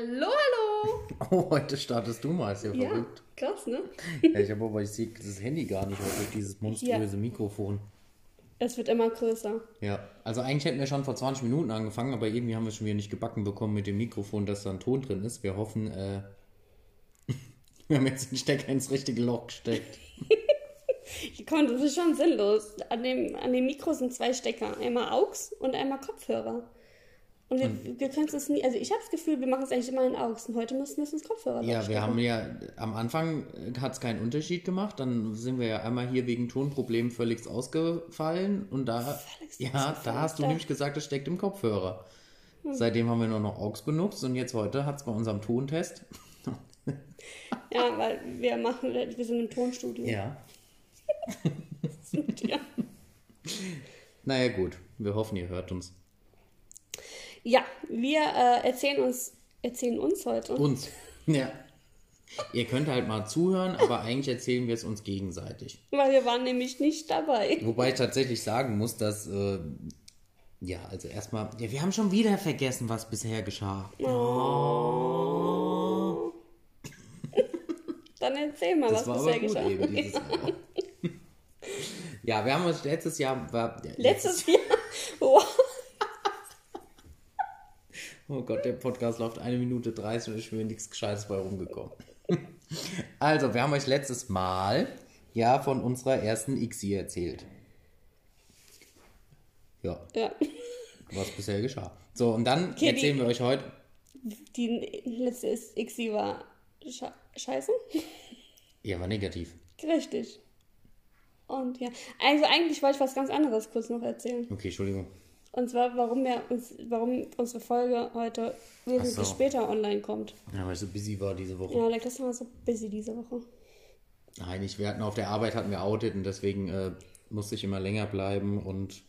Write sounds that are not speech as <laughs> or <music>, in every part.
Hallo, hallo! <laughs> Oh, heute startest du mal, ist ja, Ja, verrückt. krass, ne? Ja, ich habe aber, ich sehe das Handy gar nicht heute durch dieses monströse Mikrofon. Es wird immer größer. Ja, also eigentlich hätten wir schon vor 20 Minuten angefangen, aber irgendwie haben wir es schon wieder nicht gebacken bekommen mit dem Mikrofon, dass da ein Ton drin ist. Wir hoffen, äh, <laughs> wir haben jetzt den Stecker ins richtige Loch gesteckt. <laughs> Komm, das ist schon sinnlos. An dem, an dem Mikro sind zwei Stecker. Einmal AUX und einmal Kopfhörer. Und wir, wir können es nie, also ich habe das Gefühl, wir machen es eigentlich immer in AUX und heute müssen wir es ins Kopfhörer Ja, wir haben ja, am Anfang hat es keinen Unterschied gemacht, dann sind wir ja einmal hier wegen Tonproblemen völlig ausgefallen und da, Völlig ja, da hast du da. nämlich gesagt, es steckt im Kopfhörer. Seitdem haben wir nur noch AUX benutzt und jetzt heute hat es bei unserem Tontest. <laughs> Ja, weil wir machen, wir sind im Tonstudio. Ja. <laughs> ja. <laughs> Naja, gut, wir hoffen, ihr hört uns. Ja, wir äh, erzählen uns, erzählen uns heute. Uns. <laughs> Ja. Ihr könnt halt mal zuhören, aber eigentlich erzählen wir es uns gegenseitig. Weil wir waren nämlich nicht dabei. Wobei ich tatsächlich sagen muss, dass, äh, ja, also erstmal, ja, wir haben schon wieder vergessen, was bisher geschah. Dann erzähl mal, Das was war bisher aber gut geschah. eben dieses Jahr. <laughs> Ja, wir haben uns letztes Jahr, war, ja, Letztes Jahr. Wow. Oh Gott, der Podcast läuft eine Minute 30 und ist mir nichts Gescheites bei rumgekommen. <laughs> Also, wir haben euch letztes Mal ja von unserer ersten ICSI erzählt. Ja, Ja. was bisher geschah. So, und dann Okay, erzählen die- wir euch heute. Die letzte ist Xi war sche scheiße. Ja, war negativ. Richtig. Und ja, also eigentlich wollte ich was ganz anderes kurz noch erzählen. Okay, Entschuldigung. Und zwar, warum wir uns, warum unsere Folge heute wesentlich so. später online kommt. Ja, weil ich so busy war diese Woche. Ja, like, das war so busy diese Woche. Nein, ich, wir hatten auf der Arbeit hatten wir Audit und deswegen äh, musste ich immer länger bleiben und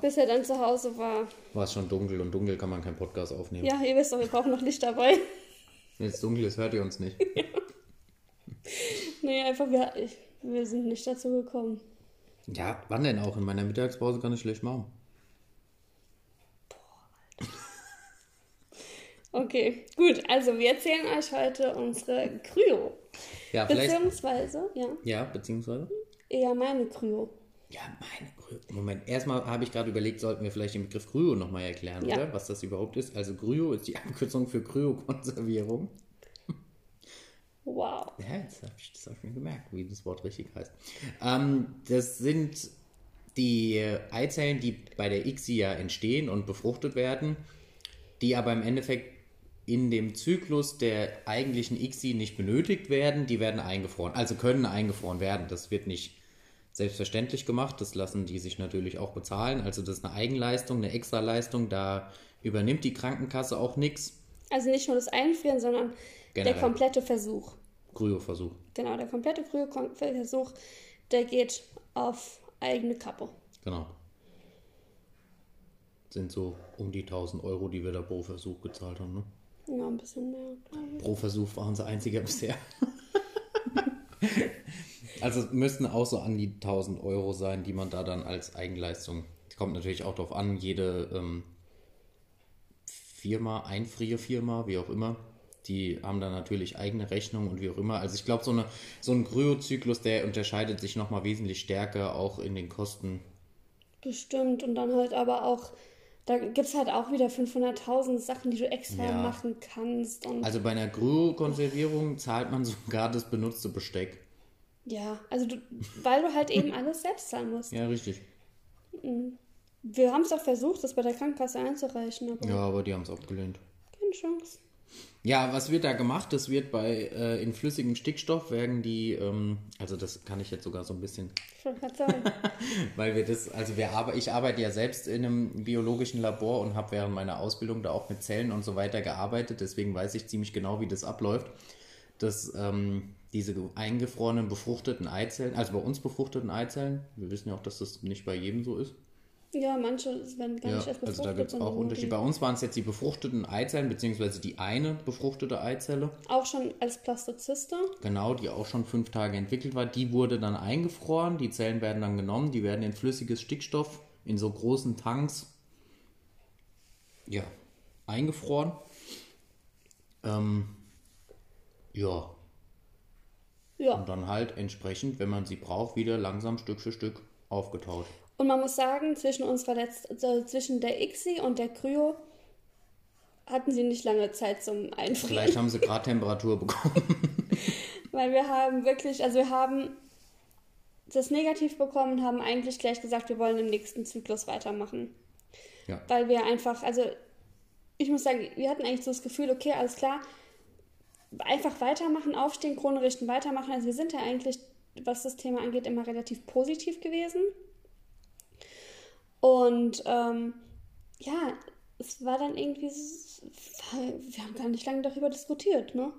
Bis er dann zu Hause war. war es schon dunkel und dunkel kann man keinen Podcast aufnehmen. Ja, ihr wisst doch, wir brauchen noch Licht dabei. <laughs> Wenn es dunkel ist, hört ihr uns nicht. <laughs> nee, einfach, wir, wir sind nicht dazu gekommen. Ja, wann denn auch? In meiner Mittagspause kann ich schlecht machen. Okay, gut, also wir erzählen euch heute unsere Kryo. Ja. Beziehungsweise, ja, Ja, beziehungsweise. eher meine Kryo. Ja, meine Grü Moment, erstmal habe ich gerade überlegt, sollten wir vielleicht den Begriff Gryo nochmal erklären, Ja. oder? Was das überhaupt ist. Also Gryo ist die <laughs> Abkürzung für Kryokonservierung. Wow. Ja, jetzt habe ich, das hab ich mir gemerkt, wie das Wort richtig heißt. Ähm, das sind die Eizellen, die bei der ICSI ja entstehen und befruchtet werden, die aber im Endeffekt in dem Zyklus der eigentlichen ICSI nicht benötigt werden, die werden eingefroren, also können eingefroren werden. Das wird nicht selbstverständlich gemacht, das lassen die sich natürlich auch bezahlen. Also das ist eine Eigenleistung, eine Extraleistung, da übernimmt die Krankenkasse auch nichts. Also nicht nur das Einfrieren, sondern Generell. der komplette Versuch. Kryoversuch. Genau, der komplette Kryo-Versuch, der geht auf eigene Kappe. Genau. Sind so um die 1000 Euro, die wir da pro Versuch gezahlt haben. Ne? Ja, ein bisschen mehr, glaube ich. Pro Versuch waren sie einziger <laughs> bisher. also es müssten auch so an die 1000 Euro sein, die man da dann als Eigenleistung. Kommt natürlich auch darauf an, jede ähm, Firma, Einfrierfirma, wie auch immer, die haben da natürlich eigene Rechnungen und wie auch immer. Also ich glaube, so, eine, so ein Kryozyklus, der unterscheidet sich nochmal wesentlich stärker auch in den Kosten Bestimmt. Und dann halt aber auch, da gibt es halt auch wieder 500.000 Sachen, die du extra Ja. machen kannst. Also bei einer Kryokonservierung zahlt man sogar das benutzte Besteck. ja, also du, weil du halt eben <laughs> alles selbst zahlen musst. Ja, richtig. Wir haben es auch versucht, das bei der Krankenkasse einzureichen, aber Ja, aber die haben es abgelehnt. keine Chance. Ja, was wird da gemacht? Das wird bei äh, in flüssigem Stickstoff werden die, ähm, also das kann ich jetzt sogar so ein bisschen, gerade sagen. <laughs> weil wir das, also wir arbe ich arbeite ja selbst in einem biologischen Labor und habe während meiner Ausbildung da auch mit Zellen und so weiter gearbeitet, deswegen weiß ich ziemlich genau, wie das abläuft. Dass ähm, diese ge- eingefrorenen befruchteten Eizellen, also bei uns befruchteten Eizellen, wir wissen ja auch, dass das nicht bei jedem so ist. Ja, manche werden gar Ja, nicht erst befruchtet. also da gibt es auch Unterschiede. Bei uns waren es jetzt die befruchteten Eizellen, beziehungsweise die eine befruchtete Eizelle, Auch schon als Plastozyste. genau, die auch schon fünf Tage entwickelt war. Die wurde dann eingefroren, die Zellen werden dann genommen, die werden in flüssiges Stickstoff in so großen Tanks ja, eingefroren. Ähm, ja. Ja. Und dann halt entsprechend, wenn man sie braucht, wieder langsam Stück für Stück aufgetaut. Und man muss sagen, zwischen unserer Letz also zwischen der ICSI und der Kryo hatten sie nicht lange Zeit zum Einfrieren. Vielleicht haben sie <laughs> gerade Temperatur bekommen. Weil wir haben wirklich, also wir haben das negativ bekommen und haben eigentlich gleich gesagt, wir wollen im nächsten Zyklus weitermachen. Ja. Weil wir einfach, also ich muss sagen, wir hatten eigentlich so das Gefühl, okay, alles klar, einfach weitermachen, aufstehen, Krone richten, weitermachen. Also wir sind ja eigentlich, was das Thema angeht, immer relativ positiv gewesen. Und ähm, ja, es war dann irgendwie, s- wir haben gar nicht lange darüber diskutiert, ne?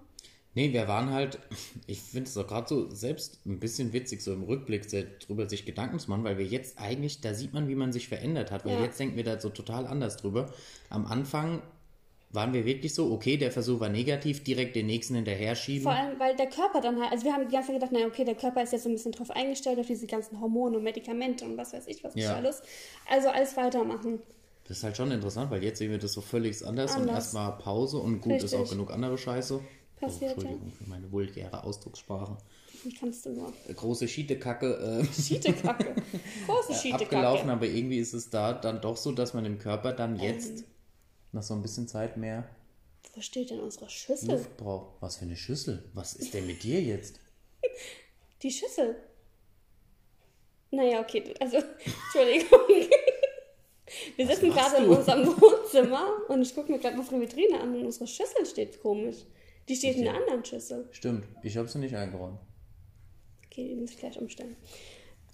Nee, wir waren halt, <laughs> ich finde es auch gerade so selbst ein bisschen witzig, so im Rückblick drüber sich Gedanken zu machen, weil wir jetzt eigentlich, da sieht man, wie man sich verändert hat, weil Ja. jetzt denken wir da so total anders drüber. Am Anfang waren wir wirklich so, okay, der Versuch war negativ, direkt den nächsten hinterher schieben. Vor allem, weil der Körper dann halt, also wir haben die ganze Zeit gedacht, naja, okay, der Körper ist jetzt so ein bisschen drauf eingestellt, auf diese ganzen Hormone und Medikamente und was weiß ich, was nicht Ja. alles. Also alles weitermachen. Das ist halt schon interessant, weil jetzt sehen wir das so völlig anders, und Anders. erstmal Pause und gut ist auch Richtig. genug andere Scheiße. Passiert, oh, Entschuldigung für meine vulgäre Ausdruckssprache. Wie kannst du nur? Große Schiedekacke äh, Schiedekacke. Große <laughs> Schiedekacke. abgelaufen, aber irgendwie ist es da dann doch so, dass man im Körper dann Ähm. Nach so ein bisschen Zeit mehr Wo steht denn unsere Schüssel? Luft braucht. Was für eine Schüssel? Was ist denn mit dir jetzt? <laughs> Die Schüssel. Naja, okay, also, <laughs> Entschuldigung. <laughs> Wir sitzen gerade in unserem Wohnzimmer und ich gucke mir gerade unsere Vitrine an und unsere Schüssel steht komisch. Die steht in einer anderen Schüssel. Stimmt, ich habe sie nicht eingeräumt. Okay, die muss ich gleich umstellen.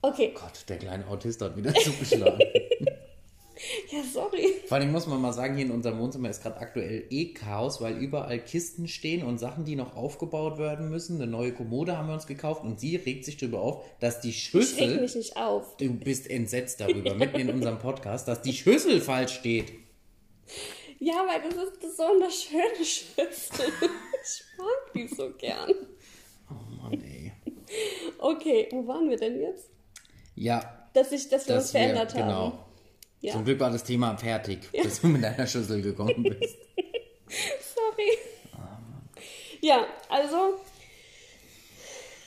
Okay, Gott, der kleine Autist hat wieder zugeschlagen. <laughs> ja, sorry. Vor allem muss man mal sagen, hier in unserem Wohnzimmer ist gerade aktuell eh Chaos, weil überall Kisten stehen und Sachen, die noch aufgebaut werden müssen. Eine neue Kommode haben wir uns gekauft und sie regt sich darüber auf, dass die Ich reg Schüssel. mich nicht auf. Du bist entsetzt darüber, mitten in unserem Podcast, dass die Schüssel falsch steht. Ja, weil das ist, das so eine schöne Schüssel. <laughs> Ich mag die so gern. Oh Mann, ey. Okay, wo waren wir denn jetzt? Ja, Dass, ich, dass wir uns dass wir, verändert haben. genau. Ja. Zum Glück war das Thema fertig, bis du mit deiner Schüssel gekommen bist. <laughs> Sorry. Ja, also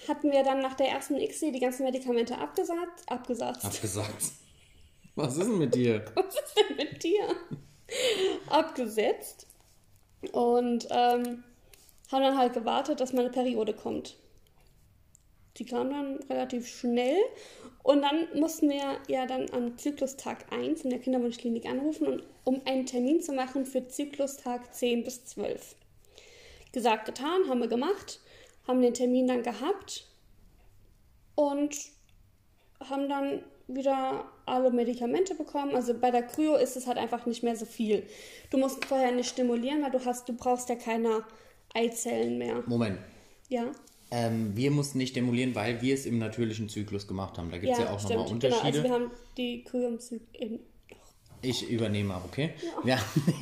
hatten wir dann nach der ersten ICSI die ganzen Medikamente abgesagt. Abgesagt. Abgesagt. <laughs> Was ist denn mit dir? Was ist denn mit dir? Abgesetzt. Und ähm, haben dann halt gewartet, dass meine Periode kommt. Die kam dann relativ schnell. Und dann mussten wir ja dann am Zyklustag 1 in der Kinderwunschklinik anrufen, und, um einen Termin zu machen für Zyklustag 10 bis 12. Gesagt, getan, haben wir gemacht, haben den Termin dann gehabt und haben dann wieder alle Medikamente bekommen. Also bei der Kryo ist es halt einfach nicht mehr so viel. Du musst vorher nicht stimulieren, weil du hast, du brauchst ja keine Eizellen mehr. Moment. Ja. Ähm, wir mussten nicht demulieren, weil wir es im natürlichen Zyklus gemacht haben. Da gibt es ja, auch nochmal Genau, Unterschiede. also wir haben die Kryo im Zyklus. Ich übernehme okay? Wir, haben,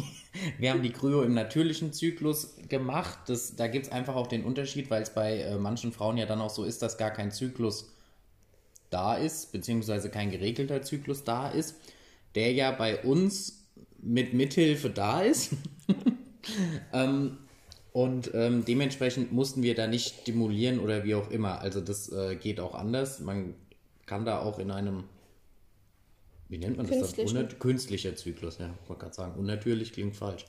wir haben die Kryo im natürlichen Zyklus gemacht. Das, da gibt es einfach auch den Unterschied, weil es bei äh, manchen Frauen ja dann auch so ist, dass gar kein Zyklus da ist, beziehungsweise kein geregelter Zyklus da ist, der ja bei uns mit Mithilfe da ist. <laughs> ähm, und ähm, dementsprechend mussten wir da nicht stimulieren oder wie auch immer. Also das äh, geht auch anders. Man kann da auch in einem wie nennt man das künstlicher Zyklus, ja. Ich wollte gerade sagen, unnatürlich klingt falsch.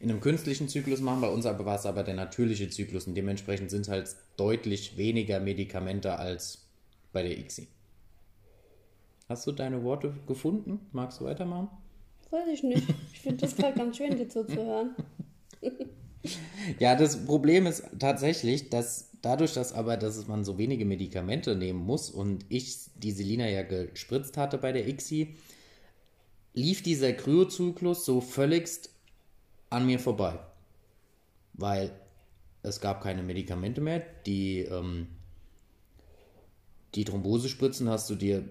In einem künstlichen Zyklus machen bei uns aber war es aber der natürliche Zyklus und dementsprechend sind es halt deutlich weniger Medikamente als bei der ICSI. Hast du deine Worte gefunden? Magst du weitermachen? Weiß ich nicht. Ich finde das gerade ganz schön, dir zuzuhören. <laughs> Ja, das Problem ist tatsächlich, dass dadurch, dass aber, dass man so wenige Medikamente nehmen muss und ich die Selina ja gespritzt hatte bei der ICSI, lief dieser Kryozyklus so völligst an mir vorbei. Weil es gab keine Medikamente mehr. Die, ähm, die Thrombosespritzen hast du dir,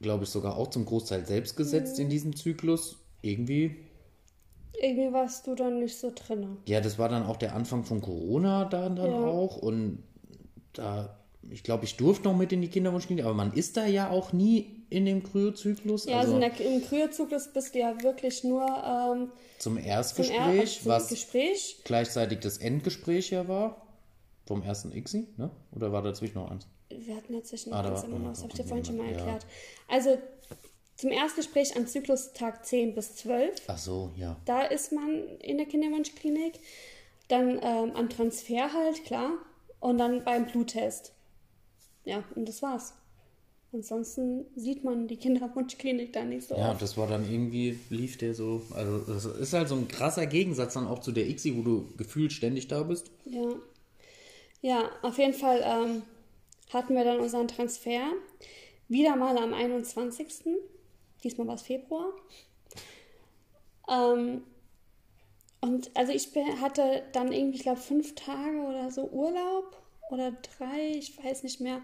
glaube ich, sogar auch zum Großteil selbst gesetzt in diesem Zyklus. Irgendwie Irgendwie warst du dann nicht so drin. ja, das war dann auch der Anfang von Corona dann, dann Ja. auch und da ich glaube, ich durfte noch mit in die Kinderwunschklinik, aber man ist da ja auch nie in dem Kryozyklus. Ja, also, also der, im Kryozyklus bist du ja wirklich nur ähm, zum Erstgespräch, zum er zum was Gespräch. gleichzeitig das Endgespräch ja war. Vom ersten ICSI, ne? Oder war dazwischen noch eins? Wir hatten dazwischen noch ah, eins, immer noch, das habe ich dir vorhin schon mal ja. erklärt. Also zum Erstgespräch an Zyklustag 10 bis 12. Ach so, ja. Da ist man in der Kinderwunschklinik. Dann ähm, am Transfer halt, klar. Und dann beim Bluttest. Ja, und das war's. Ansonsten sieht man die Kinderwunschklinik da nicht so. Ja, oft. das war dann irgendwie, lief der so. Also, das ist halt so ein krasser Gegensatz dann auch zu der ICSI, wo du gefühlt ständig da bist. Ja. Ja, auf jeden Fall ähm, hatten wir dann unseren Transfer. Wieder mal am 21. Diesmal war es Februar. Ähm, und also ich hatte dann irgendwie, ich glaube, fünf Tage oder so Urlaub oder drei, ich weiß nicht mehr.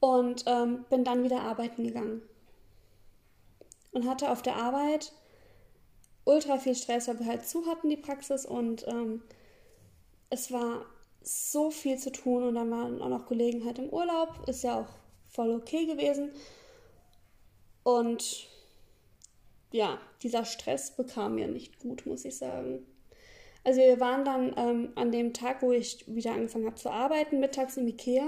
Und ähm, bin dann wieder arbeiten gegangen. Und hatte auf der Arbeit ultra viel Stress, weil wir halt zu hatten, die Praxis. Und ähm, es war so viel zu tun. Und dann waren auch noch Kollegen halt im Urlaub. Ist ja auch voll okay gewesen. Und ja, dieser Stress bekam mir nicht gut, muss ich sagen. Also wir waren dann ähm, an dem Tag, wo ich wieder angefangen habe zu arbeiten, mittags im Ikea.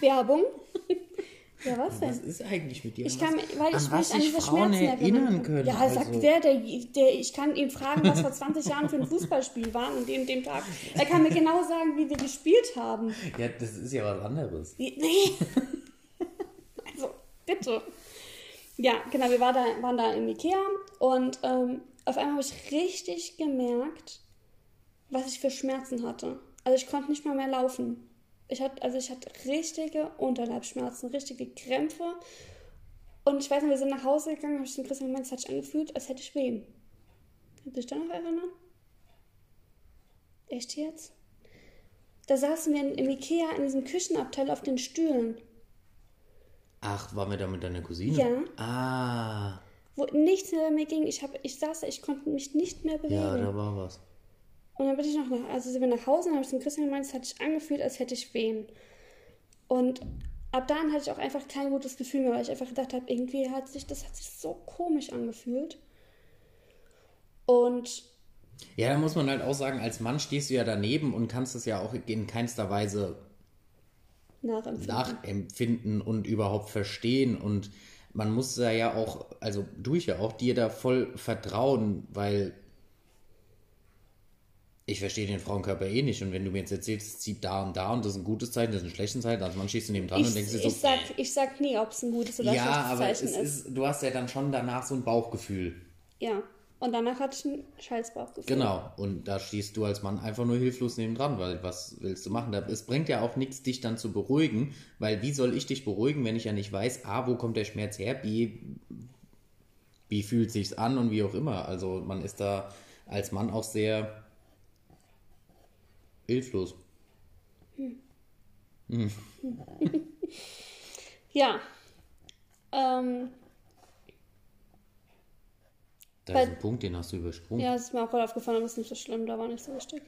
Werbung. <laughs> ja, was denn? Was ist eigentlich mit dir? Ich kann, weil ich mich an diese Frauen Schmerzen erinnern können. Ja, also. sagt der, der, der, ich kann ihn fragen, was vor 20 Jahren für ein Fußballspiel war und dem, dem Tag. Er kann mir genau sagen, wie wir gespielt haben. Ja, das ist ja was anderes. Nee. <laughs> also, bitte. Ja, genau, wir waren da, waren da im Ikea und ähm, auf einmal habe ich richtig gemerkt, was ich für Schmerzen hatte. Also ich konnte nicht mal mehr laufen. Ich hatte, also ich hatte richtige Unterleibsschmerzen, richtige Krämpfe. Und ich weiß nicht, wir sind nach Hause gegangen, habe ich den Christian gemeint, es hat sich angefühlt, als hätte ich Wehen. Kannst du dich da noch erinnern? Echt jetzt? Da saßen wir im Ikea in diesem Küchenabteil auf den Stühlen. Ach, waren wir da mit deiner Cousine? Ja. Ah. Wo nichts mehr mir ging. Ich, hab, ich saß, ich konnte mich nicht mehr bewegen. Ja, da war was. Und dann bin ich noch nach, also sind wir nach Hause und habe ich zum Christian gemeint, es hat sich angefühlt, als hätte ich Wehen. Und ab dann hatte ich auch einfach kein gutes Gefühl mehr, weil ich einfach gedacht habe, irgendwie hat sich, das hat sich so komisch angefühlt. Und ja, da muss man halt auch sagen, als Mann stehst du ja daneben und kannst es ja auch in keinster Weise nachempfinden, nachempfinden und überhaupt verstehen. Und man muss da ja auch, also du ich ja auch, dir da voll vertrauen, weil ich verstehe den Frauenkörper eh nicht. Und wenn du mir jetzt erzählst, es zieht da und da und das ist ein gutes Zeichen, das ist ein schlechtes Zeichen, also man schießt neben dran ich, und denkst dir so. Ich sag, ich sag nie, ob es ein gutes oder ja, schlechtes Zeichen ist. Ja, aber. Du hast ja dann schon danach so ein Bauchgefühl. Ja. Und danach hatte ich ein Scheißbauchgefühl. Genau. Und da stehst du als Mann einfach nur hilflos neben dran, weil was willst du machen? Es bringt ja auch nichts, dich dann zu beruhigen, weil wie soll ich dich beruhigen, wenn ich ja nicht weiß, A, wo kommt der Schmerz her, B, wie fühlt sich's an und wie auch immer. Also man ist da als Mann auch sehr hilflos. Hm. Hm. <laughs> ja. Ähm, da ist ein Punkt, den hast du übersprungen. Ja, das ist mir auch gerade aufgefallen, aber ist nicht so schlimm, da war nicht so wichtig.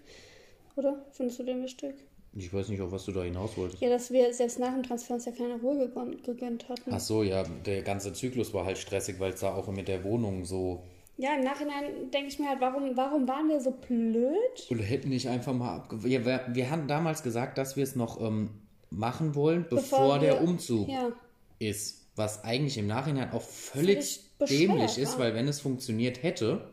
Oder? Findest du den wichtig? Ich weiß nicht, auf was du da hinaus wolltest. Ja, dass wir selbst nach dem Transfer uns ja keine Ruhe gegönnt hatten. Ach so, ja, der ganze Zyklus war halt stressig, weil es da auch mit der Wohnung so. Ja, im Nachhinein denke ich mir halt, warum, warum waren wir so blöd? Oder hätten nicht einfach mal abge... Ja, wir, wir haben damals gesagt, dass wir es noch ähm, machen wollen, bevor, bevor wir, der Umzug ja. ist. Was eigentlich im Nachhinein auch völlig dämlich ist, weil wenn es funktioniert hätte,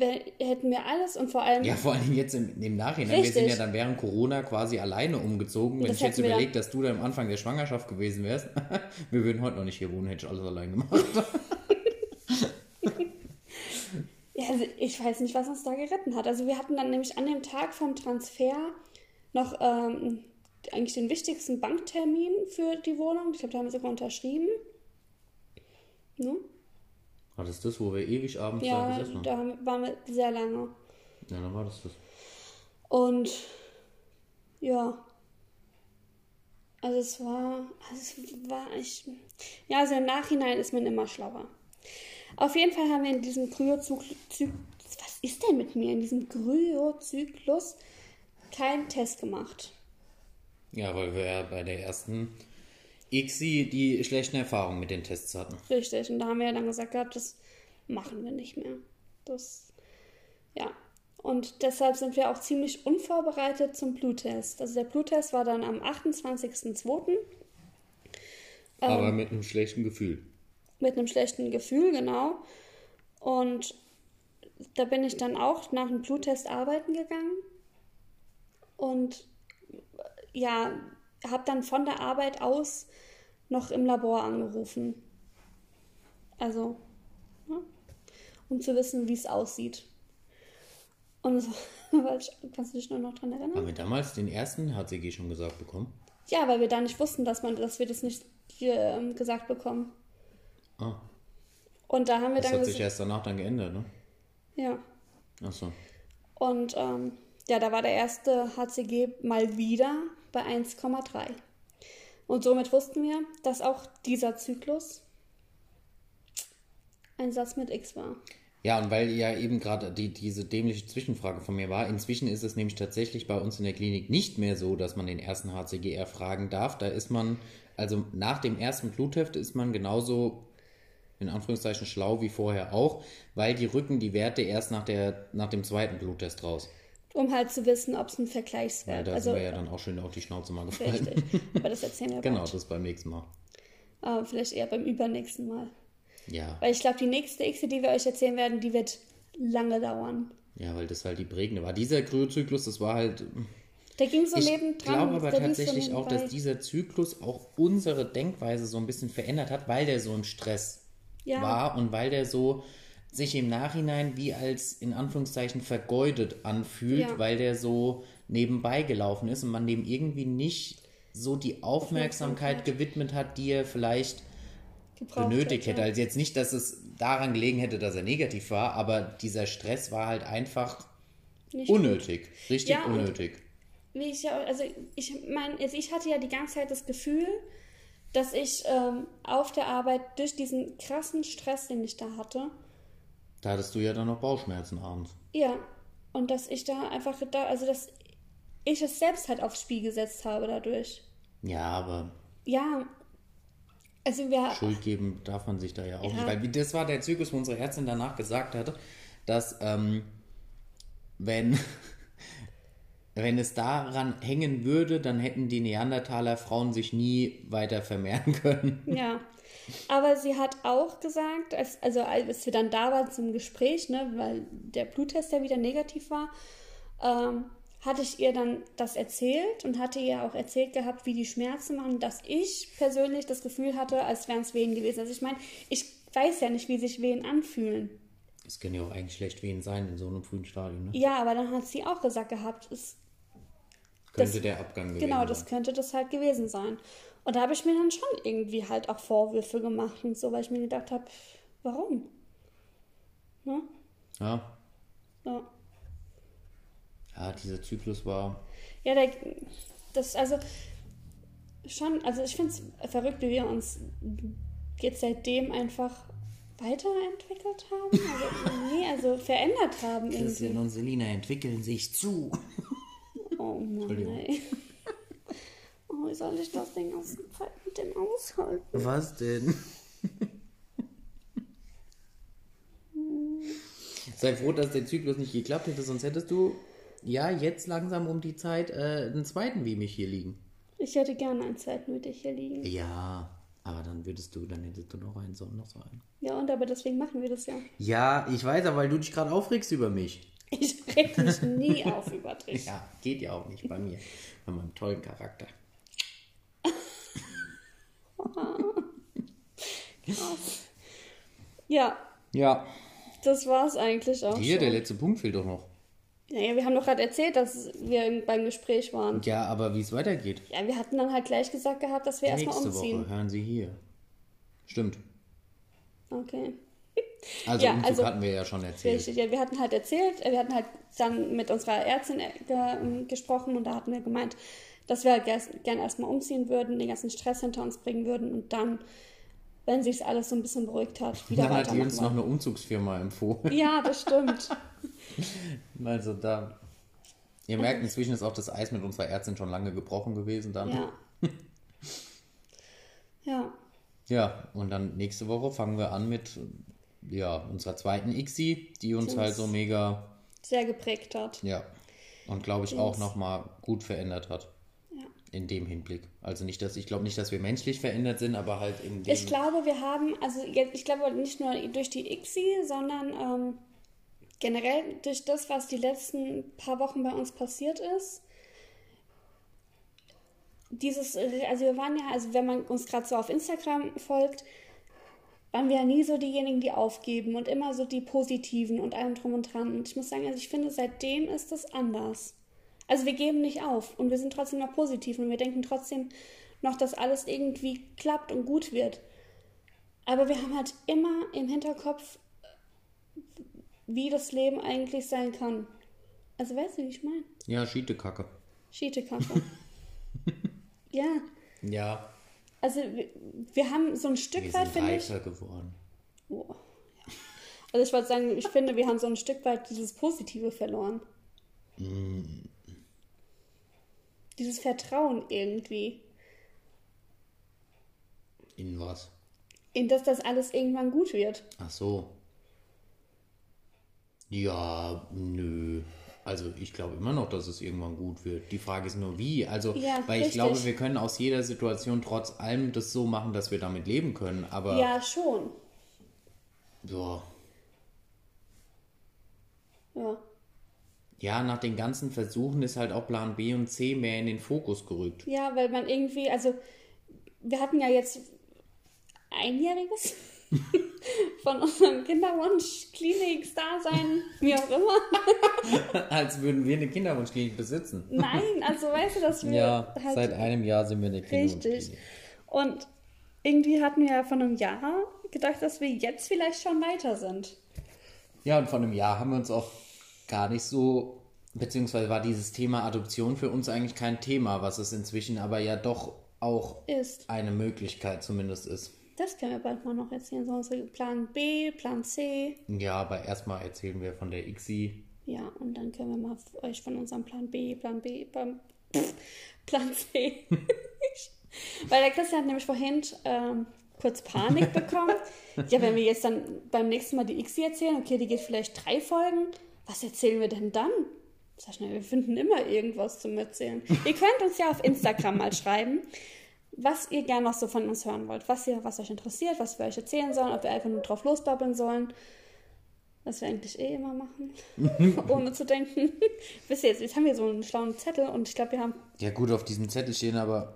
hätten wir alles und vor allem. Ja, vor allem jetzt im, im Nachhinein. Richtig. Wir sind ja dann während Corona quasi alleine umgezogen. Wenn ich jetzt überlege, dass du da am Anfang der Schwangerschaft gewesen wärst, <laughs> wir würden heute noch nicht hier wohnen, hätte ich alles allein gemacht. <laughs> ja, also ich weiß nicht, was uns da geritten hat. Also wir hatten dann nämlich an dem Tag vom Transfer noch ähm, eigentlich den wichtigsten Banktermin für die Wohnung. Ich glaube, da haben wir sogar unterschrieben. Ne? War das das, wo wir ewig abends ja, da gesessen haben? da waren wir sehr lange. Ja, dann war das das. Und ja. Also es war, also es war ich, ja, also im Nachhinein ist man immer schlauer. Auf jeden Fall haben wir in diesem Kryozyklus, was ist denn mit mir, in diesem Kryozyklus keinen Test gemacht. Ja, weil wir ja bei der ersten ICSI die schlechten Erfahrungen mit den Tests hatten. Richtig, und da haben wir ja dann gesagt gehabt, das machen wir nicht mehr. Das, ja. Und deshalb sind wir auch ziemlich unvorbereitet zum Bluttest. Also der Bluttest war dann am 28.02. Aber mit einem schlechten Gefühl. mit einem schlechten Gefühl, genau. Und da bin ich dann auch nach dem Bluttest arbeiten gegangen und ja, habe dann von der Arbeit aus noch im Labor angerufen. Also, ja, um zu wissen, wie es aussieht. Und <laughs> war, kannst du dich nur noch dran erinnern? Haben wir damals den ersten HCG schon gesagt bekommen? Ja, weil wir da nicht wussten, dass, man, dass wir das nicht hier, ähm, gesagt bekommen. Ah, Und da haben wir das dann hat sich erst danach dann geändert, ne? ja. Achso. Und ähm, ja, da war der erste HCG mal wieder bei 1,3. Und somit wussten wir, dass auch dieser Zyklus ein Satz mit X war. Ja, und weil ja eben gerade die, diese dämliche Zwischenfrage von mir war, inzwischen ist es nämlich tatsächlich bei uns in der Klinik nicht mehr so, dass man den ersten HCG erfragen darf. Da ist man, also nach dem ersten Blutheft ist man genauso in Anführungszeichen schlau wie vorher auch, weil die rücken die Werte erst nach, der, nach dem zweiten Bluttest raus. Um halt zu wissen, ob es ein Vergleichswert da also sind wir ja dann auch schön auf die Schnauze mal gefallen. Richtig. Aber das erzählen wir <laughs> genau, bald. das beim nächsten Mal. Aber vielleicht eher beim übernächsten Mal. Ja. Weil ich glaube, die nächste X, die wir euch erzählen werden, die wird lange dauern. Ja, weil das halt die prägende war. Dieser Kryozyklus, das war halt. Der ging so Ich nebendran. glaube aber lief so tatsächlich auch, dass dieser Zyklus auch unsere Denkweise so ein bisschen verändert hat, weil der so im Stress Ja. war und weil der so sich im Nachhinein wie als in Anführungszeichen vergeudet anfühlt, Ja. weil der so nebenbei gelaufen ist und man dem irgendwie nicht so die Aufmerksamkeit Aufmerksamkeit. gewidmet hat, die er vielleicht gebraucht benötigt hätte. ja. Also jetzt nicht, dass es daran gelegen hätte, dass er negativ war, aber dieser Stress war halt einfach Nicht unnötig. Richtig Ja, unnötig. wie ich ja, also ich meine, also ich hatte ja die ganze Zeit das Gefühl, dass ich ähm, auf der Arbeit durch diesen krassen Stress, den ich da hatte, Da hattest du ja dann noch Bauchschmerzen abends. ja, und dass ich da einfach da, also dass ich es selbst halt aufs Spiel gesetzt habe dadurch. Ja, aber Ja, also wir, Schuld geben darf man sich da ja auch Ja. nicht. Weil das war der Zyklus, wo unsere Ärztin danach gesagt hatte, dass ähm, wenn, <laughs> wenn es daran hängen würde, dann hätten die Neandertaler Frauen sich nie weiter vermehren <laughs> können. ja. Aber sie hat auch gesagt, als, also als wir dann da waren zum Gespräch, ne, weil der Bluttest ja wieder negativ war, ähm, hatte ich ihr dann das erzählt und hatte ihr auch erzählt gehabt, wie die Schmerzen waren, dass ich persönlich das Gefühl hatte, als wären es Wehen gewesen. Also ich meine, ich weiß ja nicht, wie sich Wehen anfühlen. Es können ja auch eigentlich schlecht wen sein in so einem frühen Stadium. Ne? Ja, aber dann hat sie auch gesagt gehabt, es, Könnte das- der Abgang gewesen genau, das könnte das halt gewesen sein. Und da habe ich mir dann schon irgendwie halt auch Vorwürfe gemacht und so, weil ich mir gedacht habe, warum? Ne? Ja. Ja. ja, dieser Zyklus war. Ja, der, das, also schon, also ich finde es verrückt, wie wir uns jetzt seitdem einfach weiterentwickelt haben. Also, <laughs> nee, also verändert haben Christian irgendwie. und Selina entwickeln sich zu. Oh Mann, ey. <laughs> Oh, wie soll ich das den ganzen Zeit mit dem aushalten? Was denn? Sei froh, dass der Zyklus nicht geklappt hätte, sonst hättest du ja jetzt langsam um die Zeit äh, einen zweiten wie mich hier liegen. Ich hätte gerne einen zweiten mit dir hier liegen. Ja, aber dann würdest du, dann hättest du noch einen, so noch so einen. Ja, und aber deswegen machen wir das ja. Ja, ich weiß, aber weil du dich gerade aufregst über mich. Ich reg mich nie <laughs> auf über dich. Ja, geht ja auch nicht bei mir. Bei meinem tollen Charakter. <laughs> Ja, Ja. das war's eigentlich auch Hier, der schon. letzte Punkt fehlt doch noch. Naja, wir haben doch gerade erzählt, dass wir im- beim Gespräch waren. Ja, aber wie es weitergeht. Ja, wir hatten dann halt gleich gesagt gehabt, dass wir erstmal Nächste umziehen. Woche hören Sie hier. Stimmt. Okay. Also Ja, Umzug also- hatten wir ja schon erzählt. Richtig, ja, wir hatten halt erzählt, äh, wir hatten halt dann mit unserer Ärztin äh, ge ähm, gesprochen und da hatten wir gemeint, dass wir halt gern erstmal umziehen würden, den ganzen Stress hinter uns bringen würden und dann, wenn sich alles so ein bisschen beruhigt hat, wieder Dann hat die uns noch eine Umzugsfirma empfohlen. <laughs> Ja, das stimmt. <laughs> Also da. Ihr merkt, inzwischen ist auch das Eis mit unserer Ärztin schon lange gebrochen gewesen dann. Ja. <laughs> ja. Ja, und dann nächste Woche fangen wir an mit ja, unserer zweiten ICSI, die uns Die halt so mega, Sehr geprägt hat. ja, und glaube ich auch nochmal gut verändert hat. Ja. In dem Hinblick. Also nicht, dass ich glaube nicht, dass wir menschlich verändert sind, aber halt in dem. Ich glaube, wir haben, also jetzt, ich glaube nicht nur durch die ICSI, sondern ähm, generell durch das, was die letzten paar Wochen bei uns passiert ist. Dieses, also wir waren ja, also wenn man uns gerade so auf Instagram folgt, waren wir ja nie so diejenigen, die aufgeben und immer so die Positiven und allem drum und dran. Und ich muss sagen, also ich finde, seitdem ist das anders. Also wir geben nicht auf und wir sind trotzdem noch positiv und wir denken trotzdem noch, dass alles irgendwie klappt und gut wird. Aber wir haben halt immer im Hinterkopf, wie das Leben eigentlich sein kann. Also weißt du, wie ich meine? ja, Schietekacke. Schietekacke. <laughs> ja, Ja, also wir, wir haben so ein Stück wir weit, finde ich. geworden. Oh, ja. Also ich wollte sagen, ich finde, wir haben so ein Stück weit dieses Positive verloren. Dieses Vertrauen irgendwie. In was? In das das alles irgendwann gut wird. Ach so. Ja, nö. Also ich glaube immer noch, dass es irgendwann gut wird. Die Frage ist nur wie. Also, Ja, weil ich richtig. glaube, wir können aus jeder Situation trotz allem das so machen, dass wir damit leben können. Aber Ja, schon. ja, Ja. ja, nach den ganzen Versuchen ist halt auch Plan B und C mehr in den Fokus gerückt. Ja, weil man irgendwie, also wir hatten ja jetzt einjähriges <laughs> von unserem Kinderwunsch, Klinik, Dasein, wie auch immer. <laughs> Als würden wir eine Kinderwunschklinik besitzen. Nein, also weißt du, dass wir halt einem Jahr sind wir eine richtig. Und irgendwie hatten wir ja von einem Jahr gedacht, dass wir jetzt vielleicht schon weiter sind. Ja, und vor einem Jahr haben wir uns auch gar nicht so, beziehungsweise war dieses Thema Adoption für uns eigentlich kein Thema, was es inzwischen aber ja doch auch Ist. eine Möglichkeit zumindest ist. Das können wir bald mal noch erzählen. So unsere Plan B, Plan C. Ja, aber erstmal erzählen wir von der ICSI. Ja, und dann können wir mal euch von unserem Plan B, Plan B, Plan, Plan C. <laughs> Weil der Christian hat nämlich vorhin ähm, kurz Panik bekommen. <laughs> ja, wenn wir jetzt dann beim nächsten Mal die ICSI erzählen, okay, die geht vielleicht drei Folgen, was erzählen wir denn dann? Sag schnell, wir finden immer irgendwas zum Erzählen. ihr könnt uns ja auf Instagram mal schreiben, was ihr gerne noch so von uns hören wollt, was, ihr, was euch interessiert, was wir euch erzählen sollen, ob wir einfach nur drauf losbabbeln sollen. Was wir eigentlich eh immer machen, <laughs> ohne zu denken. <laughs> Wisst ihr, jetzt, jetzt haben wir so einen schlauen Zettel und ich glaube, wir haben. Ja gut, auf diesem Zettel stehen aber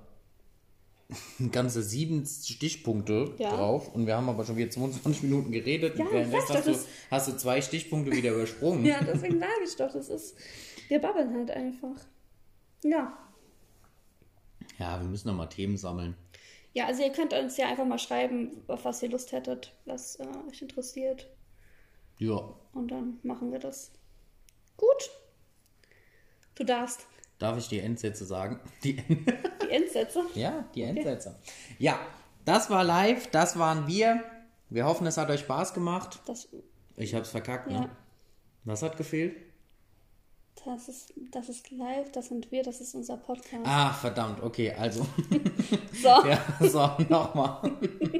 <laughs> ganze sieben Stichpunkte Ja. drauf und wir haben aber schon wieder 22 Minuten geredet Ja, und währenddessen hast, du, hast du zwei Stichpunkte wieder übersprungen. Ja, deswegen sage ich doch, das ist. Wir babbeln halt einfach. Ja. Ja, wir müssen nochmal Themen sammeln. Ja, also ihr könnt uns ja einfach mal schreiben, auf was ihr Lust hättet, was äh, euch interessiert. Ja, Und dann machen wir das. Gut. Du darfst. darf ich die Endsätze sagen? <laughs> Die Die Endsätze. Ja, die Endsätze. Ja, das war live, das waren wir. Wir hoffen, es hat euch Spaß gemacht. Das, Ich hab's verkackt, ne? ja, Was hat gefehlt? Das ist, das ist live, das sind wir, das ist unser Podcast. Ah, verdammt, okay, also. <laughs> <laughs> So. ja, so, nochmal.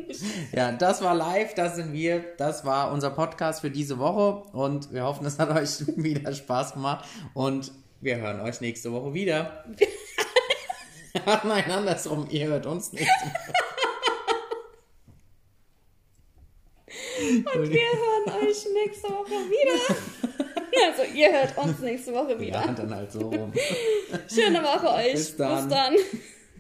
<laughs> ja, das war live, das sind wir. Das war unser Podcast für diese Woche und wir hoffen, es hat euch wieder Spaß gemacht und wir hören euch nächste Woche wieder. Nein, andersrum, ihr hört uns Woche. Und wir hören euch nächste Woche wieder. <laughs> Also, ihr hört uns nächste Woche wieder. Ja, dann halt so rum. <laughs> Schöne Woche euch. Bis dann. Bis dann.